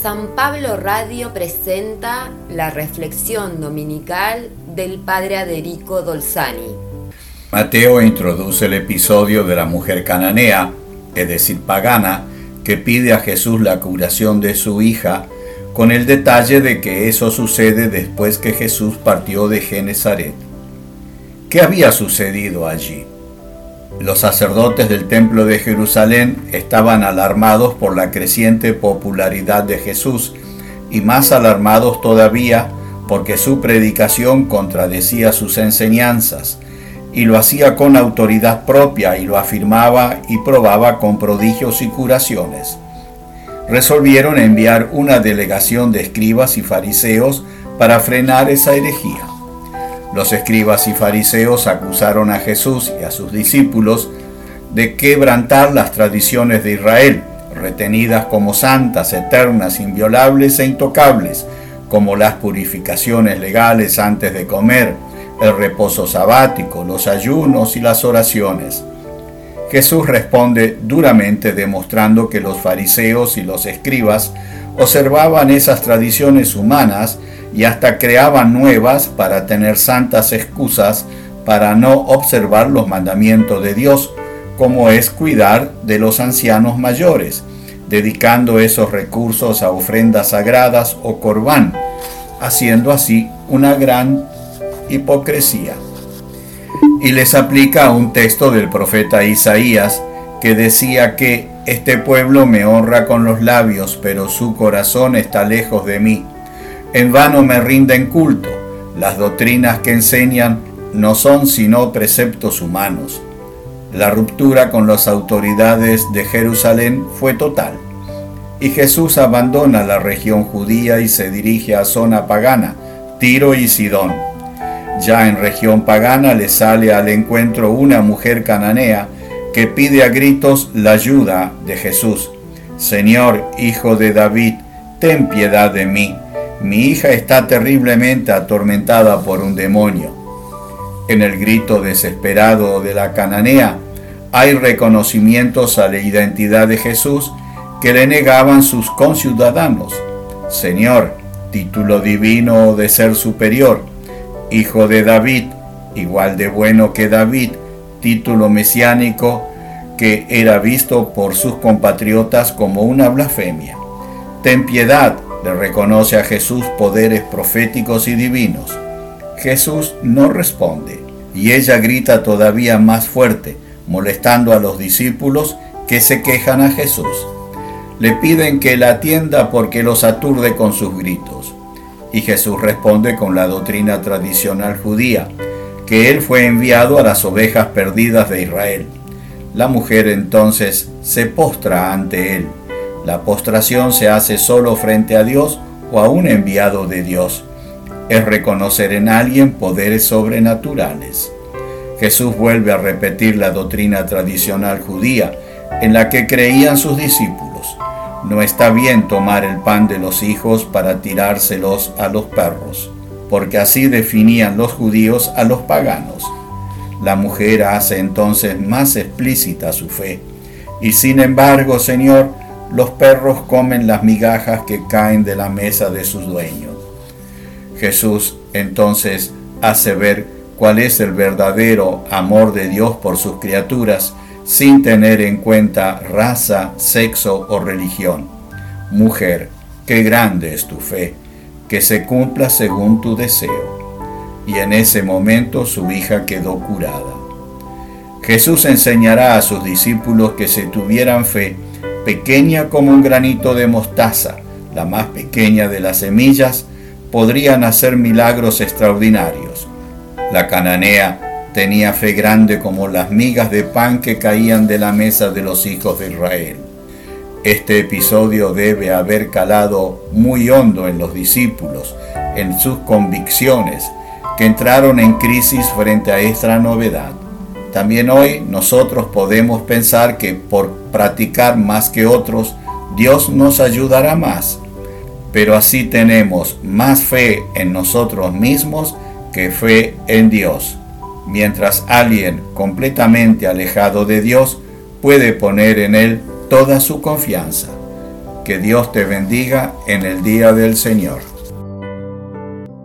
San Pablo Radio presenta la reflexión dominical del Padre Aderico Dolzani. Mateo introduce el episodio de la mujer cananea, es decir, pagana, que pide a Jesús la curación de su hija, con el detalle de que eso sucede después que Jesús partió de Genezaret. ¿Qué había sucedido allí? Los sacerdotes del templo de Jerusalén estaban alarmados por la creciente popularidad de Jesús y más alarmados todavía porque su predicación contradecía sus enseñanzas y lo hacía con autoridad propia y lo afirmaba y probaba con prodigios y curaciones. Resolvieron enviar una delegación de escribas y fariseos para frenar esa herejía. Los escribas y fariseos acusaron a Jesús y a sus discípulos de quebrantar las tradiciones de Israel, retenidas como santas, eternas, inviolables e intocables, como las purificaciones legales antes de comer, el reposo sabático, los ayunos y las oraciones. Jesús responde duramente demostrando que los fariseos y los escribas observaban esas tradiciones humanas y hasta creaban nuevas para tener santas excusas para no observar los mandamientos de Dios, como es cuidar de los ancianos mayores, dedicando esos recursos a ofrendas sagradas o corbán, haciendo así una gran hipocresía. Y les aplica un texto del profeta Isaías que decía que este pueblo me honra con los labios, pero su corazón está lejos de mí en vano me rinden culto. Las doctrinas que enseñan no son sino preceptos humanos. La ruptura con las autoridades de Jerusalén fue total. Y Jesús abandona la región judía y se dirige a zona pagana, Tiro y Sidón. Ya en región pagana le sale al encuentro una mujer cananea que pide a gritos la ayuda de Jesús. Señor, hijo de David, ten piedad de mí mi hija está terriblemente atormentada por un demonio. En el grito desesperado de la cananea hay reconocimientos a la identidad de Jesús que le negaban sus conciudadanos. Señor, título divino de ser superior, hijo de David, igual de bueno que David, título mesiánico que era visto por sus compatriotas como una blasfemia. Ten piedad, le reconoce a Jesús poderes proféticos y divinos. Jesús no responde y ella grita todavía más fuerte, molestando a los discípulos que se quejan a Jesús. Le piden que la atienda porque los aturde con sus gritos. Y Jesús responde con la doctrina tradicional judía, que él fue enviado a las ovejas perdidas de Israel. La mujer entonces se postra ante él la postración se hace solo frente a Dios o a un enviado de Dios. Es reconocer en alguien poderes sobrenaturales. Jesús vuelve a repetir la doctrina tradicional judía en la que creían sus discípulos. No está bien tomar el pan de los hijos para tirárselos a los perros, porque así definían los judíos a los paganos. La mujer hace entonces más explícita su fe. Y sin embargo, Señor, los perros comen las migajas que caen de la mesa de sus dueños. Jesús entonces hace ver cuál es el verdadero amor de Dios por sus criaturas sin tener en cuenta raza, sexo o religión. Mujer, qué grande es tu fe, que se cumpla según tu deseo. Y en ese momento su hija quedó curada. Jesús enseñará a sus discípulos que se tuvieran fe pequeña como un granito de mostaza, la más pequeña de las semillas, podrían hacer milagros extraordinarios. La cananea tenía fe grande como las migas de pan que caían de la mesa de los hijos de Israel. Este episodio debe haber calado muy hondo en los discípulos, en sus convicciones, que entraron en crisis frente a esta novedad. También hoy nosotros podemos pensar que por practicar más que otros, Dios nos ayudará más. Pero así tenemos más fe en nosotros mismos que fe en Dios. Mientras alguien completamente alejado de Dios puede poner en Él toda su confianza. Que Dios te bendiga en el día del Señor.